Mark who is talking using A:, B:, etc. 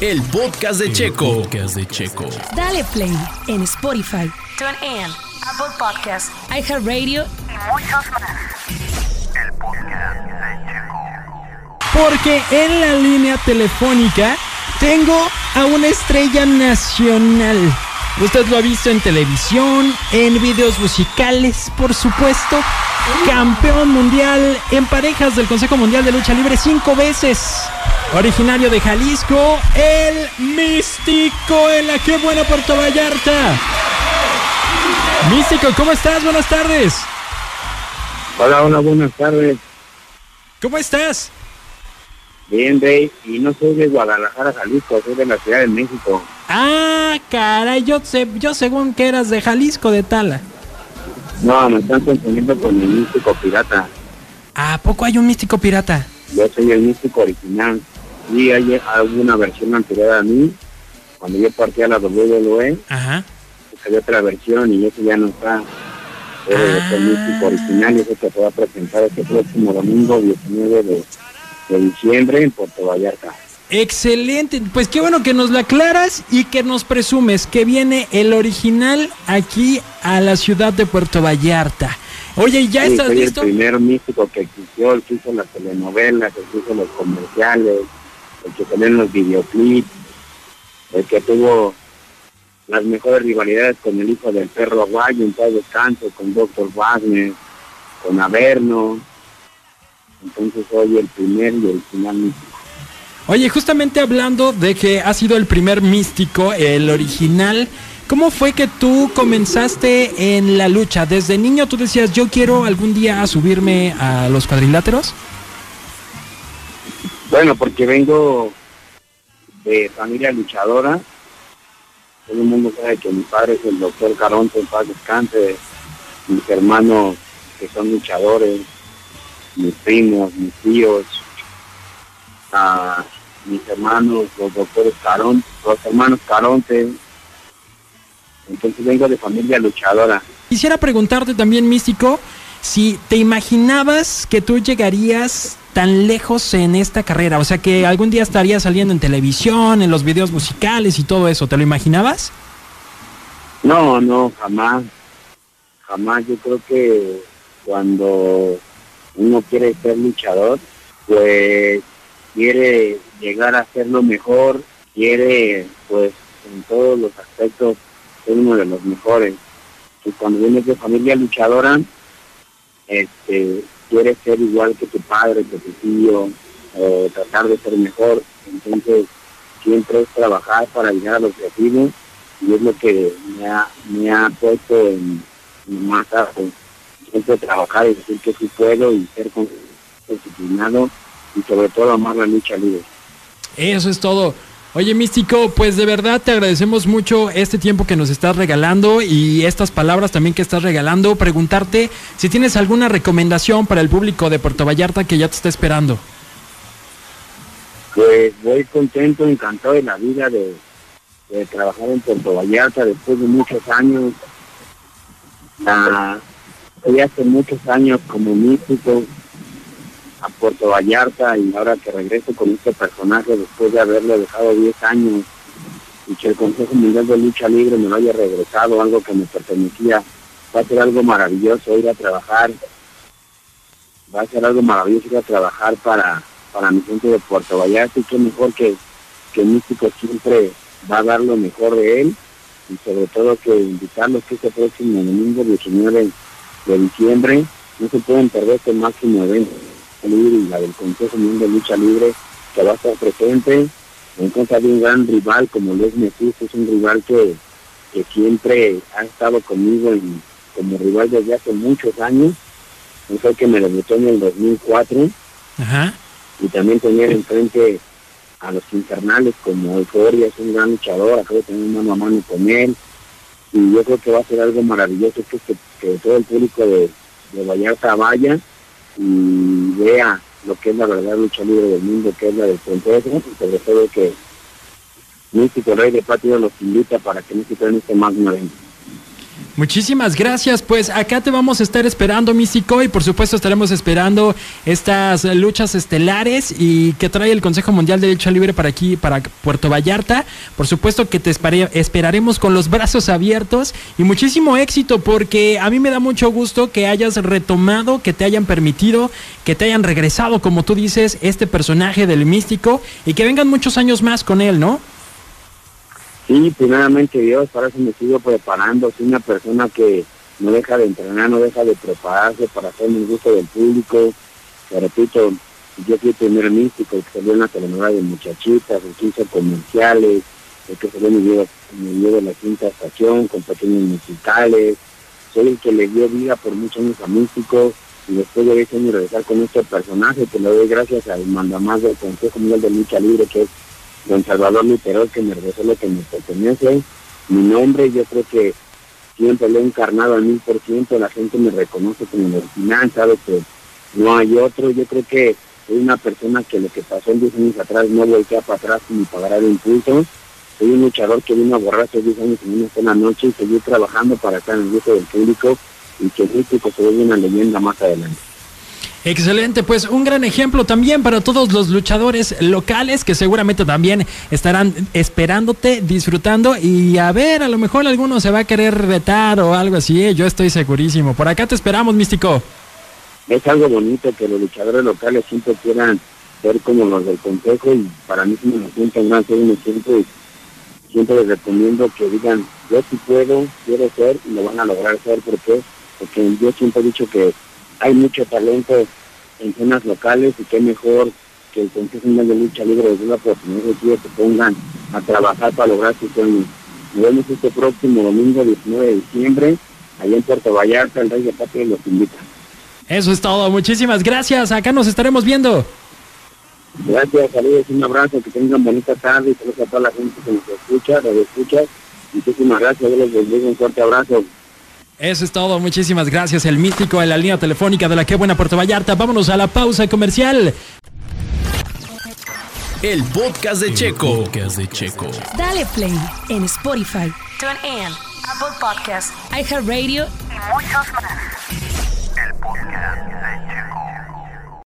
A: El podcast de Checo.
B: Podcast de Checo.
C: Dale play en Spotify,
D: TuneIn, Apple Podcast
C: iHeartRadio
D: y muchos más.
E: Porque en la línea telefónica tengo a una estrella nacional. Usted lo ha visto en televisión, en videos musicales, por supuesto. Campeón mundial en parejas del Consejo Mundial de Lucha Libre cinco veces. Originario de Jalisco, el místico en la que buena Puerto Vallarta. Místico, ¿cómo estás? Buenas tardes.
F: Hola, hola, buenas tardes.
E: ¿Cómo estás?
F: Bien, Rey. Y no soy de Guadalajara, Jalisco, soy de la Ciudad de México.
E: Ah, caray, yo, sé, yo según que eras de Jalisco, de Tala.
F: No, me están confundiendo con el místico pirata.
E: ¿A poco hay un místico pirata?
F: Yo soy el místico original. Y hay alguna versión anterior a mí. Cuando yo partí a la WWE,
E: Ajá.
F: había otra versión y ese ya no está. Pero
E: Ah.
F: el místico original y que se va a presentar este próximo domingo, 19 de, de diciembre, en Puerto Vallarta.
E: Excelente, pues qué bueno que nos lo aclaras y que nos presumes que viene el original aquí a la ciudad de Puerto Vallarta. Oye, ¿ya
F: Sí,
E: estás
F: soy
E: listo?
F: el primer místico que existió, el que hizo las telenovelas, el que hizo los comerciales, el que salió los videoclips, el que tuvo las mejores rivalidades con el hijo del perro aguayo en todo descanso, con Dr. Wagner, con Averno. Entonces soy el primer y original místico.
E: Oye, justamente hablando de que has sido el primer místico, el original, ¿cómo fue que tú comenzaste en la lucha? Desde niño tú decías, yo quiero algún día subirme a los cuadriláteros.
F: Bueno, porque vengo de familia luchadora. Todo el mundo sabe que mi padre es el doctor Caronte, en paz descanse. Mis hermanos que son luchadores, mis primos, mis tíos, mis hermanos, los doctores Caronte, los hermanos Caronte. Entonces vengo de familia luchadora.
E: Quisiera preguntarte también, místico, si te imaginabas que tú llegarías tan lejos en esta carrera, o sea que algún día estarías saliendo en televisión, en los videos musicales y todo eso, ¿te lo imaginabas?
F: No, no, jamás. Jamás. Yo creo que cuando uno quiere ser luchador, pues quiere llegar a ser lo mejor, quiere, pues, en todos los aspectos ser uno de los mejores. Y cuando vienes de familia luchadora, este, quieres ser igual que tu padre, que tu tío, o tratar de ser mejor. Entonces, siempre es trabajar para llegar al objetivo y es lo que me ha, me ha puesto en, en más alto. Siempre trabajar y decir que sí puedo y ser disciplinado y sobre todo amar la lucha libre.
E: Eso es todo. Oye, Místico, pues de verdad te agradecemos mucho este tiempo que nos estás regalando y estas palabras también que estás regalando. Preguntarte si tienes alguna recomendación para el público de Puerto Vallarta que ya te está esperando.
F: Pues voy contento, encantado de la vida de, trabajar en Puerto Vallarta después de muchos años. Ah, hace muchos años como místico a Puerto Vallarta y ahora que regreso con este personaje después de haberlo dejado 10 años y que el Consejo Mundial de Lucha Libre me lo haya regresado, algo que me pertenecía, va a ser algo maravilloso ir a trabajar, va a ser algo maravilloso ir a trabajar para, para mi gente de Puerto Vallarta y qué mejor que, que Místico siempre va a dar lo mejor de él y sobre todo que invitarlos que este próximo domingo 19 de diciembre no se pueden perder este máximo evento libre y la del Consejo Mundial de Lucha Libre que va a estar presente en contra de un gran rival como es Mephisto, es un rival que, que siempre ha estado conmigo en- como rival desde hace muchos años, un fue el que me debutó en el 2004
E: Ajá.
F: y también tener enfrente a los infernales como Euforia, es un gran luchador, acabo de tener mano a mano con él. Y yo creo que va a ser algo maravilloso que, que, que todo el público de, de Vallarta vaya. Y vea lo que es la verdadera lucha libre del mundo, que es la del y sobre todo que Místico Rey de Patio los invita para que Místico en este magno evento.
E: Muchísimas gracias, pues acá te vamos a estar esperando, Místico, y por supuesto estaremos esperando estas luchas estelares y que trae el Consejo Mundial de Lucha Libre para aquí, para Puerto Vallarta. Por supuesto que te esperaremos con los brazos abiertos y muchísimo éxito, porque a mí me da mucho gusto que hayas retomado, que te hayan permitido, que te hayan regresado, como tú dices, este personaje del Místico y que vengan muchos años más con él, ¿no?
F: Sí, primeramente Dios, para eso me sigo preparando. Soy una persona que no deja de entrenar, no deja de prepararse para hacer el gusto del público. Te repito, yo fui el primer místico que salió en la telenovela de muchachitas, en 15 comerciales, el que salió en mi video, en de la quinta estación, con pequeños musicales. Soy el que le dio vida por muchos años a místico y después de 10 años regresar con este personaje que le doy gracias al mandamás del Consejo Mundial de Lucha Libre, que es don Salvador Literol, que me regresó lo que me pertenece, mi nombre, yo creo que siempre lo he encarnado al mil por ciento, la gente me reconoce como el original, sabe que no hay otro, yo creo que soy una persona que lo que pasó en 10 años atrás no voltea para atrás ni pagará el impulso, soy un luchador que vino a borrarse 10 años en una sola noche y seguir trabajando para estar en el gusto del público y que México se vuelva una leyenda más adelante.
E: Excelente, pues un gran ejemplo también para todos los luchadores locales que seguramente también estarán esperándote, disfrutando y a ver, a lo mejor alguno se va a querer retar o algo así, ¿eh? yo estoy segurísimo. Por acá te esperamos, Místico.
F: Es algo bonito que los luchadores locales siempre quieran ser como los del consejo y para mí me siento gran ser siento siempre les recomiendo que digan yo sí puedo, quiero ser y lo van a lograr ser porque porque yo siempre he dicho que hay mucho talento en zonas locales y qué mejor que el Consejo Mundial de Lucha Libre de una oportunidad que se pongan a trabajar para lograr su sueño. Nos vemos este próximo domingo 19 de diciembre, allá en Puerto Vallarta, el Rey de Patria los invita.
E: Eso es todo, muchísimas gracias, acá nos estaremos viendo.
F: Gracias, saludos, un abrazo, que tengan bonita tarde y saludos a toda la gente que nos escucha, nos escucha. Muchísimas gracias, yo les bendigo, un fuerte abrazo.
E: Eso es todo, muchísimas gracias. El místico en la línea telefónica de la que buena Puerto Vallarta. Vámonos a la pausa comercial.
A: El podcast de Checo. podcast de Checo.
C: Dale play en Spotify,
D: TuneIn, Apple Podcasts
C: iHeartRadio
D: y muchos más.